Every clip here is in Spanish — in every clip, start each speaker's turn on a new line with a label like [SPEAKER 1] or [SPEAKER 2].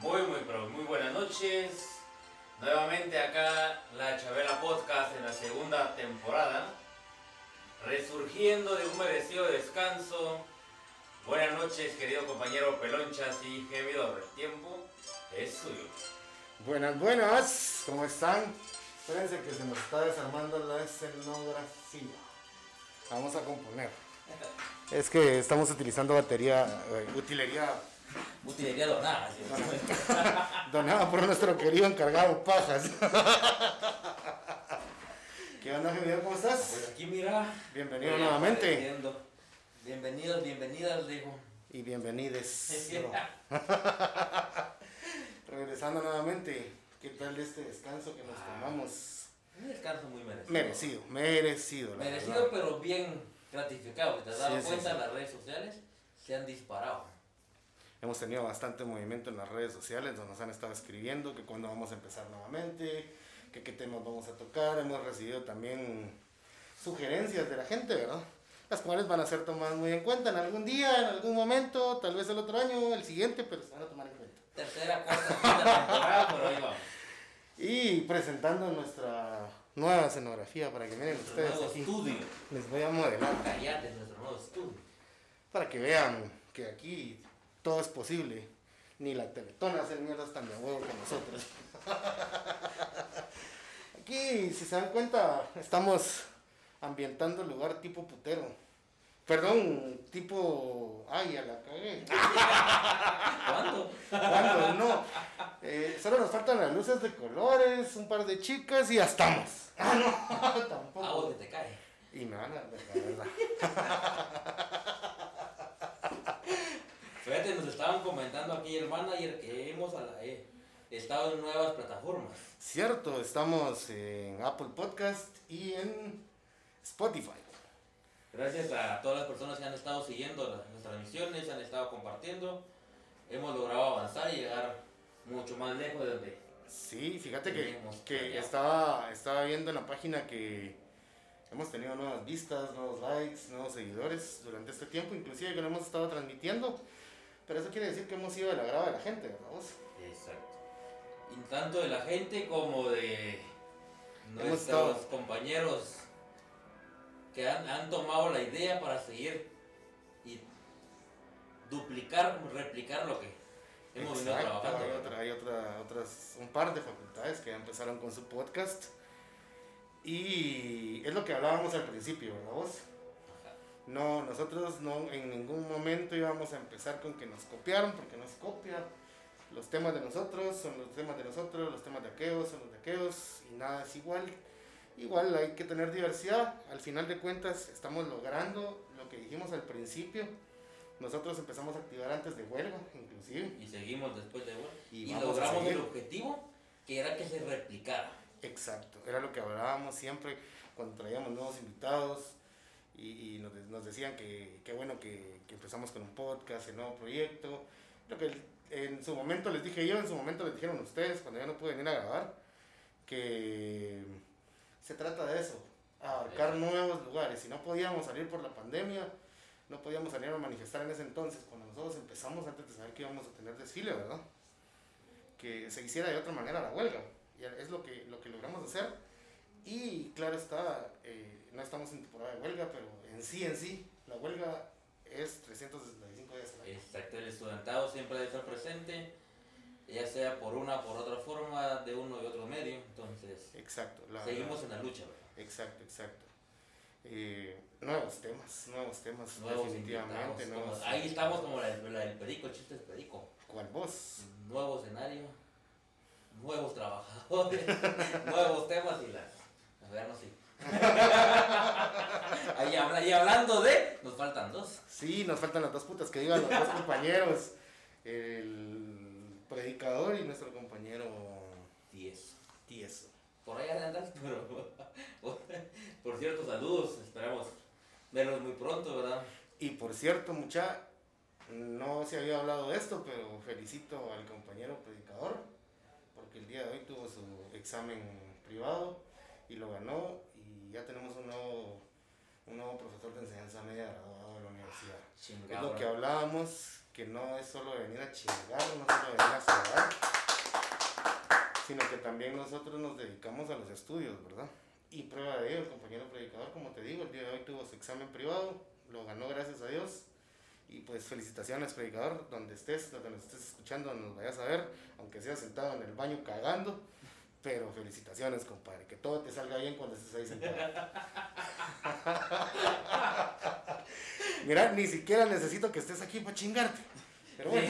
[SPEAKER 1] Muy, muy, pero muy buenas noches. Nuevamente acá la Chabela Podcast en la segunda temporada. Resurgiendo de un merecido descanso. Buenas noches, querido compañero Pelonchas y gemido del tiempo. Es suyo.
[SPEAKER 2] Buenas, buenas, ¿cómo están? Espérense que se nos está desarmando la escenografía. Vamos a componer. Es que estamos utilizando batería, eh, utilería
[SPEAKER 1] Utilería donada. ¿sí?
[SPEAKER 2] donada por nuestro querido encargado Pajas. ¿Qué onda, Gemido? ¿Cómo estás?
[SPEAKER 1] Pues aquí mira.
[SPEAKER 2] Bienvenido nuevamente.
[SPEAKER 1] Bienvenidos, bienvenidas, digo.
[SPEAKER 2] Y bienvenides. Regresando nuevamente, ¿qué tal este descanso que nos
[SPEAKER 1] Ah.
[SPEAKER 2] tomamos?
[SPEAKER 1] Un descanso muy merecido.
[SPEAKER 2] Merecido, merecido.
[SPEAKER 1] Merecido,
[SPEAKER 2] verdad.
[SPEAKER 1] pero bien gratificado. Te has dado
[SPEAKER 2] Sí, sí,
[SPEAKER 1] cuenta,
[SPEAKER 2] sí.
[SPEAKER 1] las redes sociales se han disparado.
[SPEAKER 2] Hemos tenido bastante movimiento en las redes sociales donde nos han estado escribiendo que cuándo vamos a empezar nuevamente, que qué temas vamos a tocar. Hemos recibido también sugerencias de la gente, ¿verdad? Las cuales van a ser tomadas muy en cuenta en algún día, en algún momento, tal vez el otro año, el siguiente, pero se van a tomar en cuenta.
[SPEAKER 1] Tercera, cuarta, quinta temporada, pero ahí vamos.
[SPEAKER 2] Y presentando nuestra nueva escenografía para que miren
[SPEAKER 1] Nuestro
[SPEAKER 2] ustedes
[SPEAKER 1] nuevo
[SPEAKER 2] aquí.
[SPEAKER 1] estudio.
[SPEAKER 2] Les voy a modelar
[SPEAKER 1] Callate, nuestro nuevo estudio.
[SPEAKER 2] para que vean que aquí todo es posible. Ni la Teletón hace mierdas tan de huevo con nosotros. Aquí, si se dan cuenta, estamos ambientando el lugar tipo putero. Perdón, tipo... Ay, a la cagué.
[SPEAKER 1] ¿Cuándo?
[SPEAKER 2] ¿Cuándo? No. Eh, solo nos faltan las luces de colores, un par de chicas y ya estamos. Ah, no, tampoco.
[SPEAKER 1] que te cae.
[SPEAKER 2] Y me van a la verdad.
[SPEAKER 1] Fíjate, nos estaban comentando aquí el manager que hemos a la- eh, estado en nuevas plataformas.
[SPEAKER 2] Cierto, estamos en Apple Podcast y en Spotify.
[SPEAKER 1] Gracias a todas las personas que han estado siguiendo las, las transmisiones, han estado compartiendo. Hemos logrado avanzar y llegar mucho más lejos de donde
[SPEAKER 2] Sí, fíjate que, que estaba, estaba viendo en la página que hemos tenido nuevas vistas, nuevos likes, nuevos seguidores durante este tiempo, inclusive que lo hemos estado transmitiendo. Pero eso quiere decir que hemos sido del agrado de la gente, ¿verdad vos?
[SPEAKER 1] Exacto. Y tanto de la gente como de nuestros compañeros que han, han tomado la idea para seguir y duplicar, replicar lo que hemos venido
[SPEAKER 2] Exacto,
[SPEAKER 1] trabajando.
[SPEAKER 2] hay, otra, hay otra- otras, un par de facultades que empezaron con su podcast. Y es lo que hablábamos al principio, ¿verdad vos? No, nosotros no en ningún momento íbamos a empezar con que nos copiaron, porque nos copia. Los temas de nosotros son los temas de nosotros, los temas de aquellos son los de aquellos, y nada es igual. Igual hay que tener diversidad. Al final de cuentas estamos logrando lo que dijimos al principio. Nosotros empezamos a activar antes de huelga, inclusive.
[SPEAKER 1] Y seguimos después de bueno,
[SPEAKER 2] Y
[SPEAKER 1] y, logramos el objetivo que era que se replicara.
[SPEAKER 2] Exacto, era lo que hablábamos siempre cuando traíamos nuevos invitados y, y nos, nos decían que, que bueno que, que empezamos con un podcast, el nuevo proyecto. Lo que en su momento les dije yo, en su momento les dijeron ustedes cuando yo no pude venir a grabar, que se trata de eso, abarcar nuevos lugares. Si no podíamos salir por la pandemia, no podíamos salir a manifestar en ese entonces, cuando nosotros empezamos antes de saber que íbamos a tener desfile, ¿verdad? Que se hiciera de otra manera la huelga. Y es lo que, lo que logramos hacer. Y claro está, eh, no estamos en temporada de huelga, pero en sí, en sí, la huelga es 365 días al año.
[SPEAKER 1] Exacto, el estudiantado siempre debe estar presente, ya sea por una o por otra forma, de uno y otro medio. Entonces,
[SPEAKER 2] Exacto. la-
[SPEAKER 1] seguimos en la lucha. ¿verdad?
[SPEAKER 2] Exacto, exacto. Eh, nuevos temas, nuevos temas,
[SPEAKER 1] Nuevos
[SPEAKER 2] definitivamente. Nuevos,
[SPEAKER 1] como- ahí estamos como la, la del perico, el chiste del perico.
[SPEAKER 2] ¿Cuál voz?
[SPEAKER 1] Nuevo escenario, nuevos trabajadores, nuevos temas y las. A ver, no sé. ahí, habla- y hablando de, nos faltan dos.
[SPEAKER 2] Sí, nos faltan las dos putas que digan los dos compañeros. El predicador y nuestro compañero
[SPEAKER 1] Diez.
[SPEAKER 2] Tieso.
[SPEAKER 1] Por ahí andas, pero. Por cierto, saludos, esperamos verlos muy pronto, ¿verdad?
[SPEAKER 2] Y por cierto, mucha, no se había hablado de esto, pero felicito al compañero predicador, porque el día de hoy tuvo su examen privado y lo ganó y ya tenemos un nuevo, un nuevo profesor de enseñanza media graduado de la universidad. Es
[SPEAKER 1] Chingado.
[SPEAKER 2] lo que hablábamos, que no es solo venir a chingar, no solo venir a cerrar, sino que también nosotros nos dedicamos a los estudios, ¿verdad? Y prueba de ello, el compañero predicador, como te digo, el día de hoy tuvo su examen privado, lo ganó gracias a Dios. Y pues felicitaciones, predicador, donde estés, donde nos estés escuchando, nos vayas a ver, aunque sea sentado en el baño cagando. Pero felicitaciones, compadre, que todo te salga bien cuando estés ahí sentado. Mira, ni siquiera necesito que estés aquí para chingarte. Pero bueno.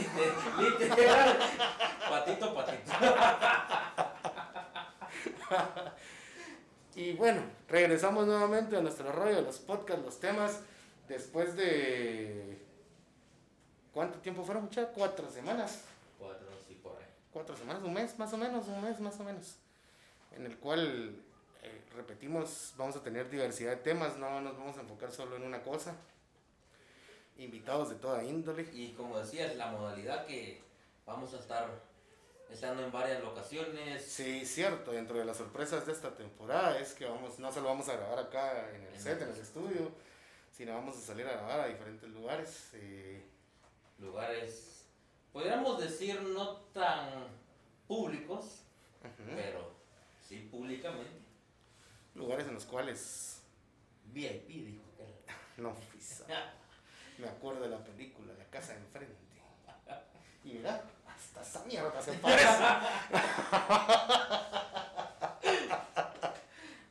[SPEAKER 1] Literal. Patito, patito.
[SPEAKER 2] Y bueno, regresamos nuevamente a nuestro rollo, los podcasts, los temas, después de... ¿Cuánto tiempo fueron, muchachos? Cuatro semanas.
[SPEAKER 1] Cuatro, sí, por ahí.
[SPEAKER 2] Cuatro semanas, un mes más o menos, un mes más o menos. En el cual, eh, repetimos, vamos a tener diversidad de temas, no nos vamos a enfocar solo en una cosa. Invitados de toda índole.
[SPEAKER 1] Y como decías, la modalidad que vamos a estar estando en varias locaciones.
[SPEAKER 2] Sí, cierto, dentro de las sorpresas de esta temporada es que vamos, no solo vamos a grabar acá en el
[SPEAKER 1] En
[SPEAKER 2] set,
[SPEAKER 1] el
[SPEAKER 2] en el estudio, sino vamos a salir a grabar a diferentes lugares. eh,
[SPEAKER 1] lugares, podríamos decir, no tan públicos, pero sí públicamente.
[SPEAKER 2] lugares en los cuales
[SPEAKER 1] VIP, dijo que
[SPEAKER 2] no pisa. Me acuerdo de la película La casa de enfrente. Y mira, hasta esa mierda se parece.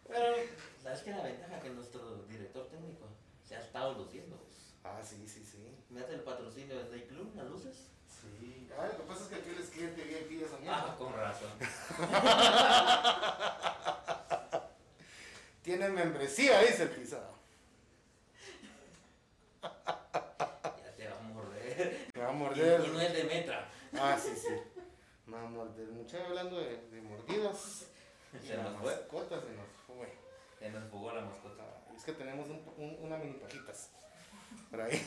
[SPEAKER 1] Pero, ¿sabes qué es la ventaja? Que nuestro director técnico se ha estado luciendo. pues.
[SPEAKER 2] Ah, sí, sí, sí.
[SPEAKER 1] Mete el patrocinio de Snake Club, las luces.
[SPEAKER 2] Sí. Ah, lo que pasa es que aquí él es cliente VIP de esa mierda.
[SPEAKER 1] Ah, con razón.
[SPEAKER 2] Tiene membresía, dice el pisado.
[SPEAKER 1] Ya te va a morder.
[SPEAKER 2] Me va a
[SPEAKER 1] Y,
[SPEAKER 2] morder.
[SPEAKER 1] y no es de metra.
[SPEAKER 2] Ah, sí, sí. Me va a morder. Muchacho hablando de, de mordidas. Y
[SPEAKER 1] Se
[SPEAKER 2] la
[SPEAKER 1] nos fue.
[SPEAKER 2] mascota se nos fue.
[SPEAKER 1] Se nos jugó la mascota.
[SPEAKER 2] Ah, Es que tenemos un, un- una mini pajitas. Ahí.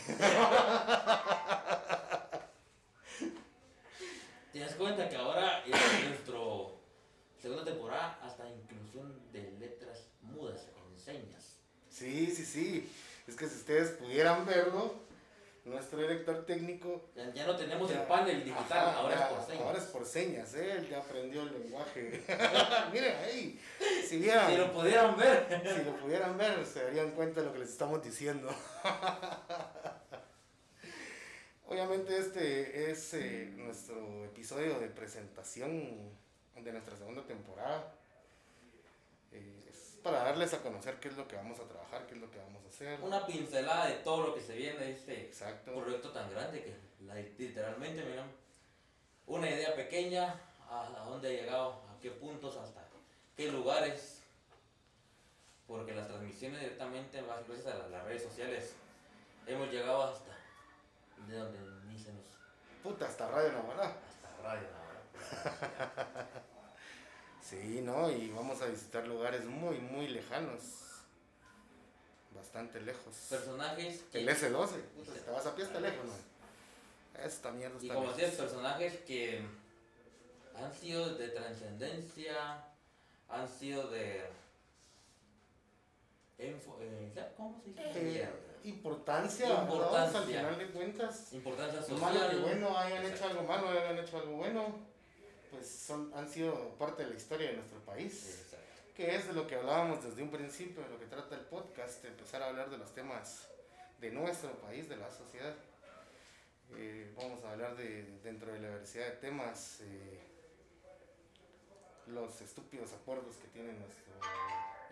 [SPEAKER 1] ¿Te das cuenta que ahora en nuestro segunda temporada hasta inclusión de letras mudas en señas?
[SPEAKER 2] Sí, sí, sí. Es que si ustedes pudieran verlo, técnico.
[SPEAKER 1] Ya, ya no tenemos
[SPEAKER 2] ya-
[SPEAKER 1] el panel digital,
[SPEAKER 2] Ajá,
[SPEAKER 1] ahora
[SPEAKER 2] ya,
[SPEAKER 1] es por señas.
[SPEAKER 2] Ahora es por señas, ¿eh? Él ya aprendió el lenguaje. Miren ahí. Si vieran.
[SPEAKER 1] Si lo pudieran ver.
[SPEAKER 2] Si lo pudieran ver, se darían cuenta de lo que les estamos diciendo. Obviamente este es eh, nuestro episodio de presentación de nuestra segunda temporada. Para darles a conocer qué es lo que vamos a trabajar, qué es lo que vamos a hacer.
[SPEAKER 1] Una pincelada de todo lo que se viene de este
[SPEAKER 2] Exacto.
[SPEAKER 1] proyecto tan grande que la- literalmente, miran, una idea pequeña, a, a dónde ha llegado, a qué puntos, hasta qué lugares, porque las transmisiones directamente, más gracias a las, las redes sociales, hemos llegado hasta de donde ni se nos,
[SPEAKER 2] Puta, hasta Radio Navarra.
[SPEAKER 1] hasta radio, ¿no?
[SPEAKER 2] Sí, ¿no? Y vamos a visitar lugares muy, muy lejanos. Bastante lejos.
[SPEAKER 1] Personajes que,
[SPEAKER 2] El S12. Puta, si te vas a pie está lejos, ¿no? Esta mierda
[SPEAKER 1] y
[SPEAKER 2] está
[SPEAKER 1] como
[SPEAKER 2] lejos.
[SPEAKER 1] decías, personajes que han sido de trascendencia, han sido de... enfo- eh, ¿Cómo se dice?
[SPEAKER 2] Eh, importancia,
[SPEAKER 1] Importancia.
[SPEAKER 2] al final de cuentas.
[SPEAKER 1] Importancia social.
[SPEAKER 2] malo que bueno, hayan
[SPEAKER 1] Exacto.
[SPEAKER 2] hecho algo malo, hayan hecho algo bueno, pues son, han sido parte de la historia de nuestro país.
[SPEAKER 1] Exacto.
[SPEAKER 2] Que es de lo que hablábamos desde un principio, de lo que trata el podcast, de empezar a hablar de los temas de nuestro país, de la sociedad. Eh, vamos a hablar de, dentro de la diversidad de temas, eh, los estúpidos acuerdos que tiene nuestro,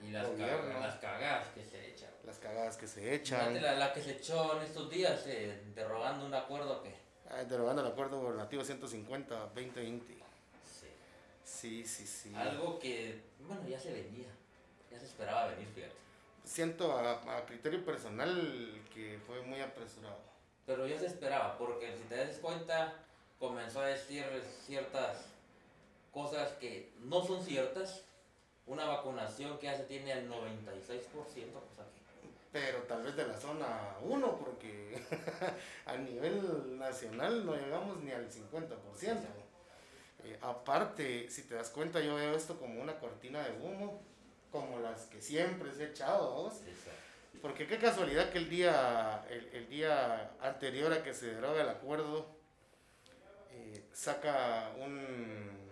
[SPEAKER 1] Y las,
[SPEAKER 2] Gobierno.
[SPEAKER 1] ca- las cagadas que se echan.
[SPEAKER 2] las cagadas que se echan.
[SPEAKER 1] La, la que se echó en estos días, eh, derogando un acuerdo que.
[SPEAKER 2] Ah, derogando el acuerdo gubernativo 150-2020. Sí. Sí, sí.
[SPEAKER 1] Algo que, bueno, ya se venía. Ya se esperaba venir, fíjate.
[SPEAKER 2] Siento a, a criterio personal que fue muy apresurado.
[SPEAKER 1] Pero ya se esperaba, porque si te das cuenta, comenzó a decir ciertas cosas que no son ciertas. Una vacunación que ya se tiene al 96%, cosa que.
[SPEAKER 2] Pero tal vez de la zona 1, porque a nivel nacional no llegamos ni al 50%. Eh, aparte, si te das cuenta, yo veo esto como una cortina de humo, como las que siempre se ha echado, ¿vos? Porque qué casualidad que el día, el, el día anterior a que se deroga el acuerdo, eh, saca un,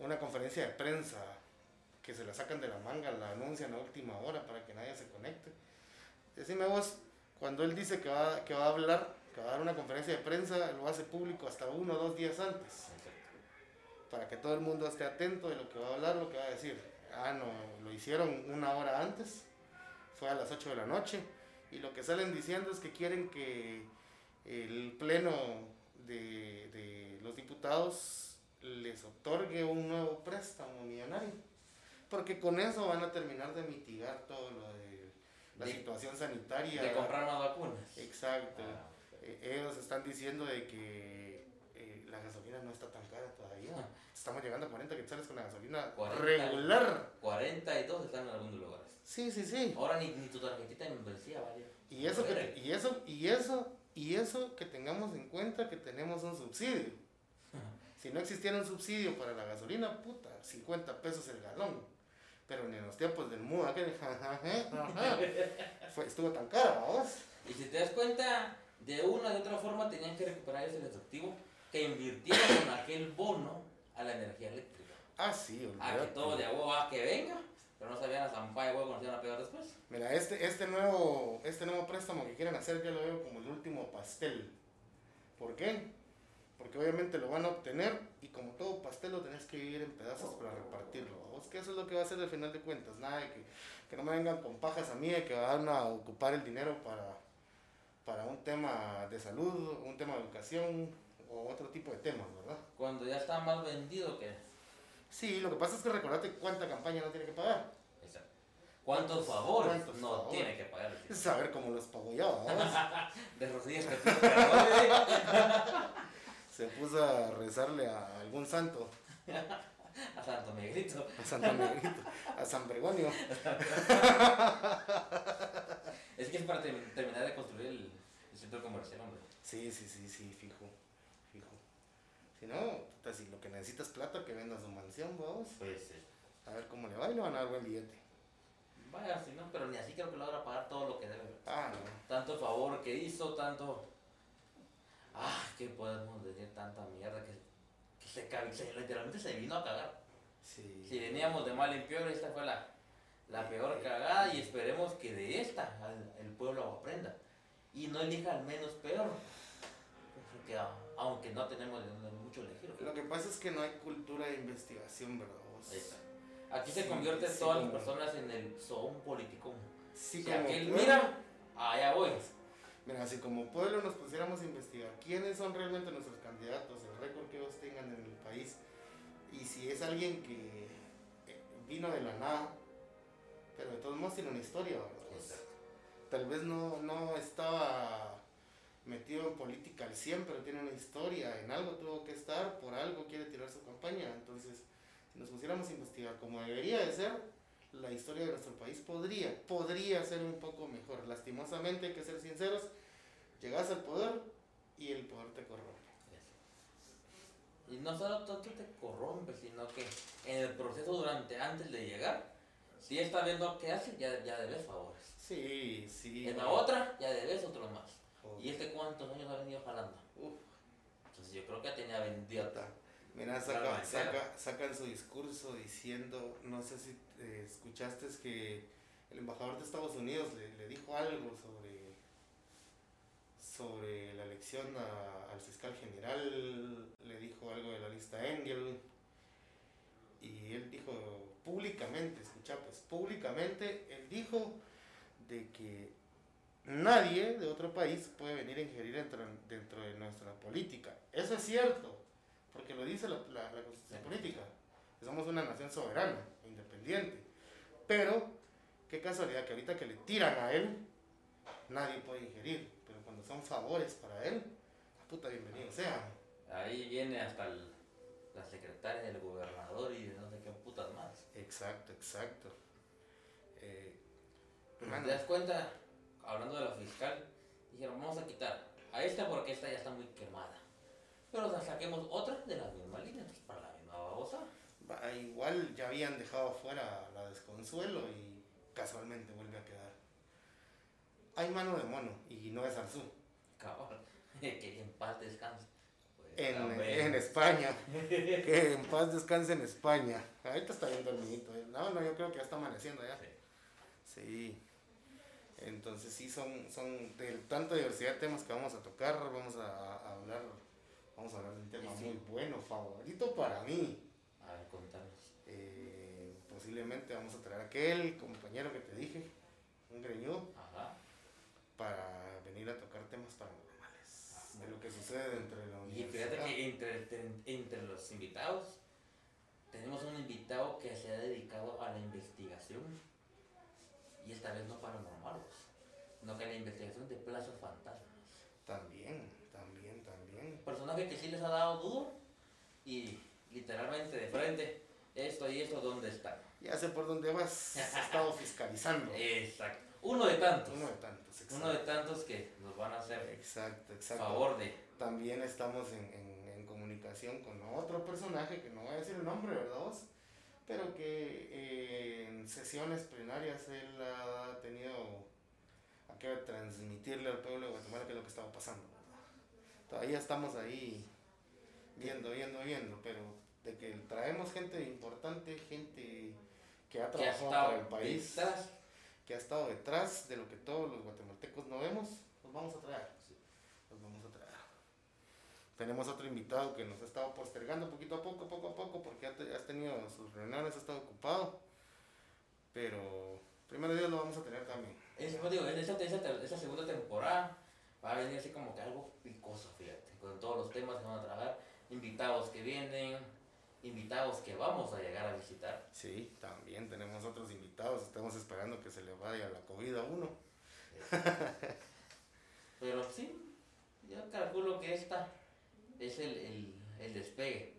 [SPEAKER 2] una conferencia de prensa que se la sacan de la manga, la anuncian a última hora para que nadie se conecte. Decime vos, cuando él dice que va, que va a hablar, que va a dar una conferencia de prensa, lo hace público hasta uno o dos días antes, para que todo el mundo esté atento de lo que va a hablar, lo que va a decir. Ah, no, lo hicieron una hora antes, fue a las 8 de la noche, y lo que salen diciendo es que quieren que el pleno de, de los diputados les otorgue un nuevo préstamo millonario, porque con eso van a terminar de mitigar todo lo de la
[SPEAKER 1] De-
[SPEAKER 2] situación sanitaria.
[SPEAKER 1] De comprar más vacunas.
[SPEAKER 2] Exacto.
[SPEAKER 1] Ah,
[SPEAKER 2] Eh, ellos están diciendo de que eh, la gasolina no está tan cara todavía. Estamos llegando a 40 quetzales con la gasolina
[SPEAKER 1] 40.
[SPEAKER 2] regular.
[SPEAKER 1] 42 están en algunos lugares.
[SPEAKER 2] Sí, sí, sí.
[SPEAKER 1] Ahora ni, ni tu tarjetita de membresía vale.
[SPEAKER 2] Y eso, que, y eso, y eso, y eso que tengamos en cuenta que tenemos un subsidio. Si no existiera un subsidio para la gasolina, puta, 50 pesos el galón. Pero ni en los tiempos del MUA, que fue, estuvo tan cara, vamos.
[SPEAKER 1] Y si te das cuenta, de una u otra forma tenían que recuperar ese efectivo que invirtieron con aquel bono a la energía eléctrica.
[SPEAKER 2] Ah, sí,
[SPEAKER 1] A que todo de agua que venga, pero no sabían la zampa de huevo nos iban a pegar después.
[SPEAKER 2] Mira, este, este, nuevo, este nuevo préstamo que quieren hacer yo lo veo como el último pastel. ¿Por qué? Porque obviamente lo van a obtener y como todo pastel lo tenés que dividir en pedazos para repartirlo. ¿Vos que eso es lo que va a hacer al final de cuentas? Nada de que, que no me vengan con pajas a mí de que van a ocupar el dinero para, para un tema de salud, un tema de educación o otro tipo de temas, ¿verdad?
[SPEAKER 1] Cuando ya está más vendido que...
[SPEAKER 2] Sí, lo que pasa es que recordate cuánta campaña no tiene que pagar.
[SPEAKER 1] Exacto. ¿Cuántos
[SPEAKER 2] ¿Cuántos-
[SPEAKER 1] favores
[SPEAKER 2] cuántos
[SPEAKER 1] no
[SPEAKER 2] favores?
[SPEAKER 1] tiene que pagar?
[SPEAKER 2] Saber cómo los pagó ¿vamos?
[SPEAKER 1] De rodillas que perdón,
[SPEAKER 2] se puso a rezarle a algún santo,
[SPEAKER 1] A Santo Miguelito.
[SPEAKER 2] a Santo Negrito, a San Bregonio.
[SPEAKER 1] Es que es para termi- terminar de construir el centro comercial, hombre.
[SPEAKER 2] Sí, sí, sí, sí, fijo, fijo. Si no, puta, si lo que necesitas es plata, que vendas su mansión, vamos.
[SPEAKER 1] Pues,
[SPEAKER 2] A ver cómo le va y le van a dar buen billete.
[SPEAKER 1] vaya, si no, pero ni así creo que logra pagar todo lo que debe.
[SPEAKER 2] Ah, no.
[SPEAKER 1] Tanto favor que hizo, tanto. Ah, que podemos decir tanta mierda que, que se, se- literalmente se vino a cagar.
[SPEAKER 2] Sí.
[SPEAKER 1] Si veníamos de mal en peor, esta fue la, la peor cagada y esperemos que de esta el pueblo aprenda y no elija al menos peor. Porque a- aunque no tenemos mucho elegir.
[SPEAKER 2] Lo que pasa es que no hay cultura de investigación,
[SPEAKER 1] está. Aquí se convierte
[SPEAKER 2] sí,
[SPEAKER 1] todas las personas en el son político.
[SPEAKER 2] Sí,
[SPEAKER 1] Si
[SPEAKER 2] como
[SPEAKER 1] aquel
[SPEAKER 2] pueblo-
[SPEAKER 1] mira, allá voy.
[SPEAKER 2] Mira, si como pueblo nos pusiéramos a investigar quiénes son realmente nuestros candidatos, el récord que ellos tengan en el país, y si es alguien que eh, vino de la nada, pero de todos modos tiene una historia, ¿verdad? Tal vez no, no estaba metido en política al 100, pero tiene una historia, en algo tuvo que estar, por algo quiere tirar su campaña, entonces si nos pusiéramos a investigar como debería de ser, la historia de nuestro país podría, podría ser un poco mejor. Lastimosamente, hay que ser sinceros, llegas al poder y el poder te corrompe.
[SPEAKER 1] Y no solo tanto te corrompe, sino que en el proceso durante, antes de llegar, si esta vez no que hace, ya, ya debes favores.
[SPEAKER 2] Sí, sí.
[SPEAKER 1] En la otra, ya debes otros más. ¿Y este cuántos años ha venido jalando?
[SPEAKER 2] Uf,
[SPEAKER 1] Entonces yo creo que tenía vendido.
[SPEAKER 2] puta. Mira, saca, saca, sacan su discurso diciendo, no sé si eh, escuchaste es que el embajador de Estados Unidos le, le dijo algo sobre, sobre la elección a- al fiscal general, le dijo algo de la lista Engel, y él dijo públicamente, escucha pues, públicamente, él dijo de que nadie de otro país puede venir a ingerir dentro, dentro de nuestra política. Eso es cierto, porque lo dice la, la, la constitución política, que somos una nación soberana, independiente. Pero, qué casualidad que ahorita que le tiran a él, nadie puede ingerir, pero cuando son favores para él, la puta bienvenido sea.
[SPEAKER 1] Ahí viene hasta el- la secretaria del gobernador y de no sé qué putas más.
[SPEAKER 2] Exacto, exacto. Eh,
[SPEAKER 1] ¿Te das cuenta? Hablando de la fiscal, dijeron, vamos a quitar a esta porque esta ya está muy quemada. Pero la saquemos otra de la misma línea, entonces para la misma babosa.
[SPEAKER 2] igual ya habían dejado fuera la desconsuelo y casualmente vuelve a quedar. Hay mano de mono y no es Arzú.
[SPEAKER 1] Cabrón, que en paz descanse. Pues,
[SPEAKER 2] en, en España. Que en paz descanse en España. Ahorita está bien dormidito. ¿eh? No, no, yo creo que ya está amaneciendo ya. Sí. Entonces sí, son, son de tanta diversidad de temas que vamos a tocar. Vamos a, a hablar, vamos a hablar de un tema
[SPEAKER 1] Sí.
[SPEAKER 2] muy bueno, favorito para mí.
[SPEAKER 1] A ver, contanos.
[SPEAKER 2] Eh, posiblemente vamos a traer a aquel compañero que te dije, un greñudo,
[SPEAKER 1] Ajá.
[SPEAKER 2] para venir a tocar temas paranormales. De lo que sucede dentro de la
[SPEAKER 1] Y fíjate que entre, entre, entre los invitados tenemos un invitado que se ha dedicado a la investigación y esta vez no paranormales, sino que a la investigación de plazas fantasmas.
[SPEAKER 2] También, también, también.
[SPEAKER 1] Personaje que sí les ha dado duro y literalmente de frente, esto y esto, ¿dónde están?
[SPEAKER 2] Ya sé por dónde vas. Has estado fiscalizando.
[SPEAKER 1] Exacto. Uno de tantos.
[SPEAKER 2] Uno de tantos, exacto.
[SPEAKER 1] Uno de tantos que nos van a hacer
[SPEAKER 2] Exacto, exacto.
[SPEAKER 1] favor de...
[SPEAKER 2] También estamos en, en- en comunicación con otro personaje, que no voy a decir el nombre, ¿verdad vos? Pero que eh, en sesiones plenarias él ha tenido a que transmitirle al pueblo de Guatemala qué es lo que estaba pasando. Todavía estamos ahí viendo, viendo, viendo, pero de que traemos gente importante, gente que ha trabajado para el país,
[SPEAKER 1] detrás.
[SPEAKER 2] que ha estado detrás de lo que todos los guatemaltecos no vemos, los vamos a traer. Los vamos a traer. Tenemos otro invitado que nos ha estado postergando poquito a poco, poco a poco, porque te- has tenido sus reuniones, ha estado ocupado. Pero primero Dios lo vamos a tener también.
[SPEAKER 1] Es, pues, digo, esa, esa, esa segunda temporada va a venir así como que algo picoso, fíjate, con todos los temas que van a trabajar, invitados que vienen, invitados que vamos a llegar a visitar.
[SPEAKER 2] Sí, también tenemos otros invitados. Estamos esperando que se le vaya la COVID a uno.
[SPEAKER 1] Pero sí, yo calculo que esta es el, el, el despegue.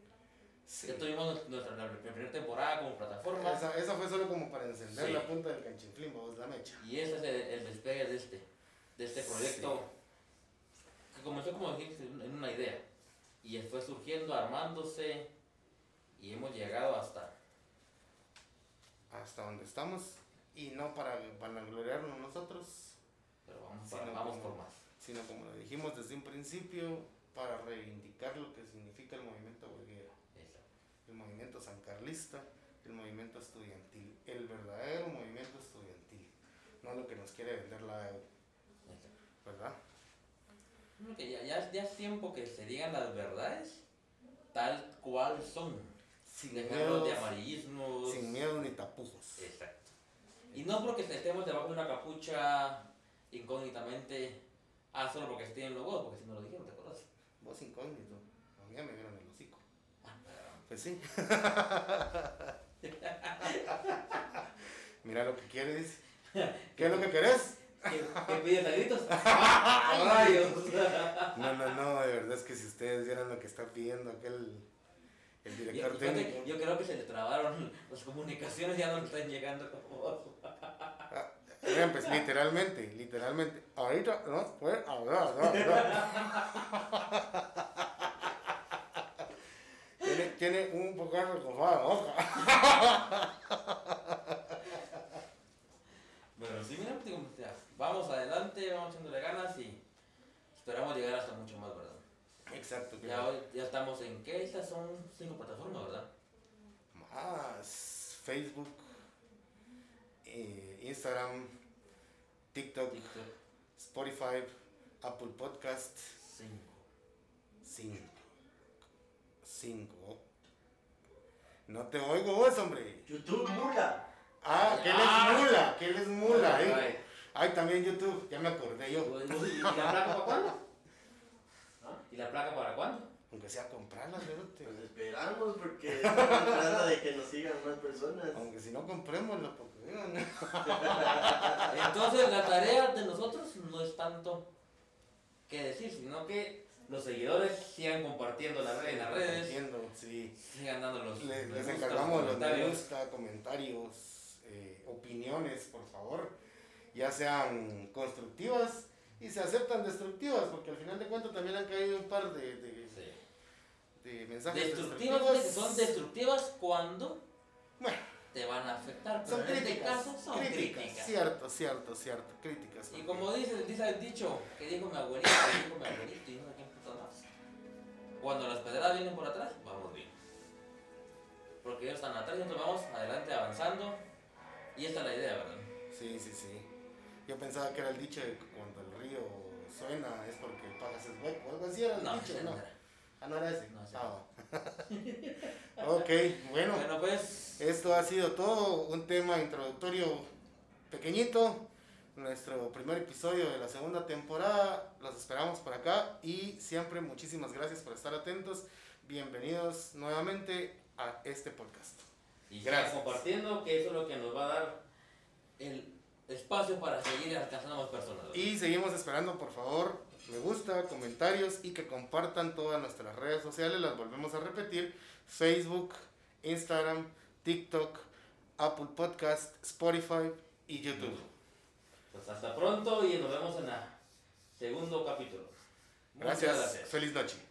[SPEAKER 2] Sí.
[SPEAKER 1] Ya tuvimos nuestra la primera temporada como plataforma
[SPEAKER 2] Esa, esa fue solo como para encender
[SPEAKER 1] Sí.
[SPEAKER 2] la punta del canchinflín, vos la mecha.
[SPEAKER 1] y ese es el, el despegue de este, de este proyecto que comenzó como dijiste en una idea y fue surgiendo, armándose y hemos llegado hasta
[SPEAKER 2] Hasta donde estamos. Y no para vanagloriarnos nosotros,
[SPEAKER 1] Pero vamos, para- vamos
[SPEAKER 2] como-
[SPEAKER 1] por más.
[SPEAKER 2] sino como lo dijimos desde un principio, para reivindicar lo que significa el movimiento
[SPEAKER 1] Exacto.
[SPEAKER 2] el movimiento sancarlista, el movimiento estudiantil, el verdadero movimiento estudiantil, no lo que nos quiere vender la EU. ¿verdad?
[SPEAKER 1] Que ya, ya, ya es tiempo que se digan las verdades tal cual son.
[SPEAKER 2] Sin
[SPEAKER 1] Dejarlos de
[SPEAKER 2] miedos,
[SPEAKER 1] amarillismos.
[SPEAKER 2] sin miedos ni tapujos.
[SPEAKER 1] Exacto. Y no porque estemos debajo de una capucha incógnitamente. Ah, solo porque estén los huevos, porque si no lo dijeron, ¿te acuerdas?
[SPEAKER 2] Vos incógnito, a mí ya me vieron el hocico.
[SPEAKER 1] Ah,
[SPEAKER 2] Pues sí. Mira lo que quieres. ¿Qué es lo que querés?
[SPEAKER 1] ¿Qué, qué pides a gritos? ¡Ay, rayos!
[SPEAKER 2] No, no, no, de verdad es que si ustedes vieran lo que está pidiendo aquel el
[SPEAKER 1] Yo,
[SPEAKER 2] director
[SPEAKER 1] fíjate,
[SPEAKER 2] técnico.
[SPEAKER 1] yo creo que se le trabaron las comunicaciones, ya no le están llegando como vos.
[SPEAKER 2] Pues literalmente, literalmente. Ahorita, no, ahora, no, Tiene, tiene un poco de recojada la boca.
[SPEAKER 1] Bueno, sí, mira, vamos adelante, vamos echándole ganas y esperamos llegar hasta mucho más, ¿verdad?
[SPEAKER 2] Exacto.
[SPEAKER 1] Ya, hoy, ya estamos en, ¿qué? Estas son cinco plataformas, ¿verdad?
[SPEAKER 2] Más Facebook, eh, Instagram, TikTok,
[SPEAKER 1] TikTok,
[SPEAKER 2] Spotify, Apple Podcast.
[SPEAKER 1] cinco.
[SPEAKER 2] Cinco. Cinco. No te oigo vos, hombre.
[SPEAKER 3] YouTube mula.
[SPEAKER 2] Ah, que él
[SPEAKER 1] Ah.
[SPEAKER 2] es mula, que él es mula,
[SPEAKER 1] Ay,
[SPEAKER 2] eh. Ay, también YouTube, ya me acordé yo.
[SPEAKER 1] ¿Y la placa para cuándo? ¿Ah? ¿Y la placa para cuándo?
[SPEAKER 2] Aunque sea comprarla, cerote.
[SPEAKER 3] Pues esperamos porque estamos tratando de que nos sigan más personas.
[SPEAKER 2] Aunque si no comprémosla, porque vean.
[SPEAKER 1] Entonces la tarea de nosotros no es tanto que decir, sino que los seguidores sigan compartiendo la red en las redes,
[SPEAKER 2] Entiendo, sí.
[SPEAKER 1] sigan dando los
[SPEAKER 2] Le- les encargamos los me gusta, comentarios, eh, opiniones, por favor. Ya sean constructivas y se aceptan destructivas, porque al final de cuentas también han caído un par de, de,
[SPEAKER 1] Sí.
[SPEAKER 2] De mensajes
[SPEAKER 1] Destructivas,
[SPEAKER 2] destructivos.
[SPEAKER 1] fíjate que son destructivas cuando
[SPEAKER 2] Bueno,
[SPEAKER 1] te van a afectar, pero
[SPEAKER 2] son
[SPEAKER 1] en este caso son
[SPEAKER 2] críticas.
[SPEAKER 1] críticas.
[SPEAKER 2] Cierto, cierto, cierto. Críticas.
[SPEAKER 1] Y como dice, dice el dicho que dijo mi abuelita, que dijo mi abuelito y no sé quién puto más. Cuando las pedradas vienen por atrás, vamos bien. Porque ellos están atrás y nosotros vamos adelante avanzando. Y esta es la idea, ¿verdad?
[SPEAKER 2] Sí, sí, sí. Yo pensaba que era el dicho de que cuando el río suena es porque el pagas es hueco. Algo así era el
[SPEAKER 1] No,
[SPEAKER 2] dicho, no
[SPEAKER 1] era.
[SPEAKER 2] Ah, no era ese.
[SPEAKER 1] No, ese
[SPEAKER 2] Ah, ok, bueno.
[SPEAKER 1] Bueno, pues,
[SPEAKER 2] Esto ha sido todo, un tema introductorio pequeñito, nuestro primer episodio de la segunda temporada, los esperamos por acá y siempre muchísimas gracias por estar atentos, bienvenidos nuevamente a este podcast.
[SPEAKER 1] y
[SPEAKER 2] Gracias.
[SPEAKER 1] compartiendo, que eso es lo que nos va a dar el espacio para seguir alcanzando más personas.
[SPEAKER 2] Y seguimos esperando, por favor, me gusta, comentarios y que compartan todas nuestras redes sociales, las volvemos a repetir, Facebook, Instagram, TikTok, Apple Podcast, Spotify y YouTube.
[SPEAKER 1] Pues hasta pronto y nos vemos en el segundo capítulo. Muchas
[SPEAKER 2] gracias. feliz noche.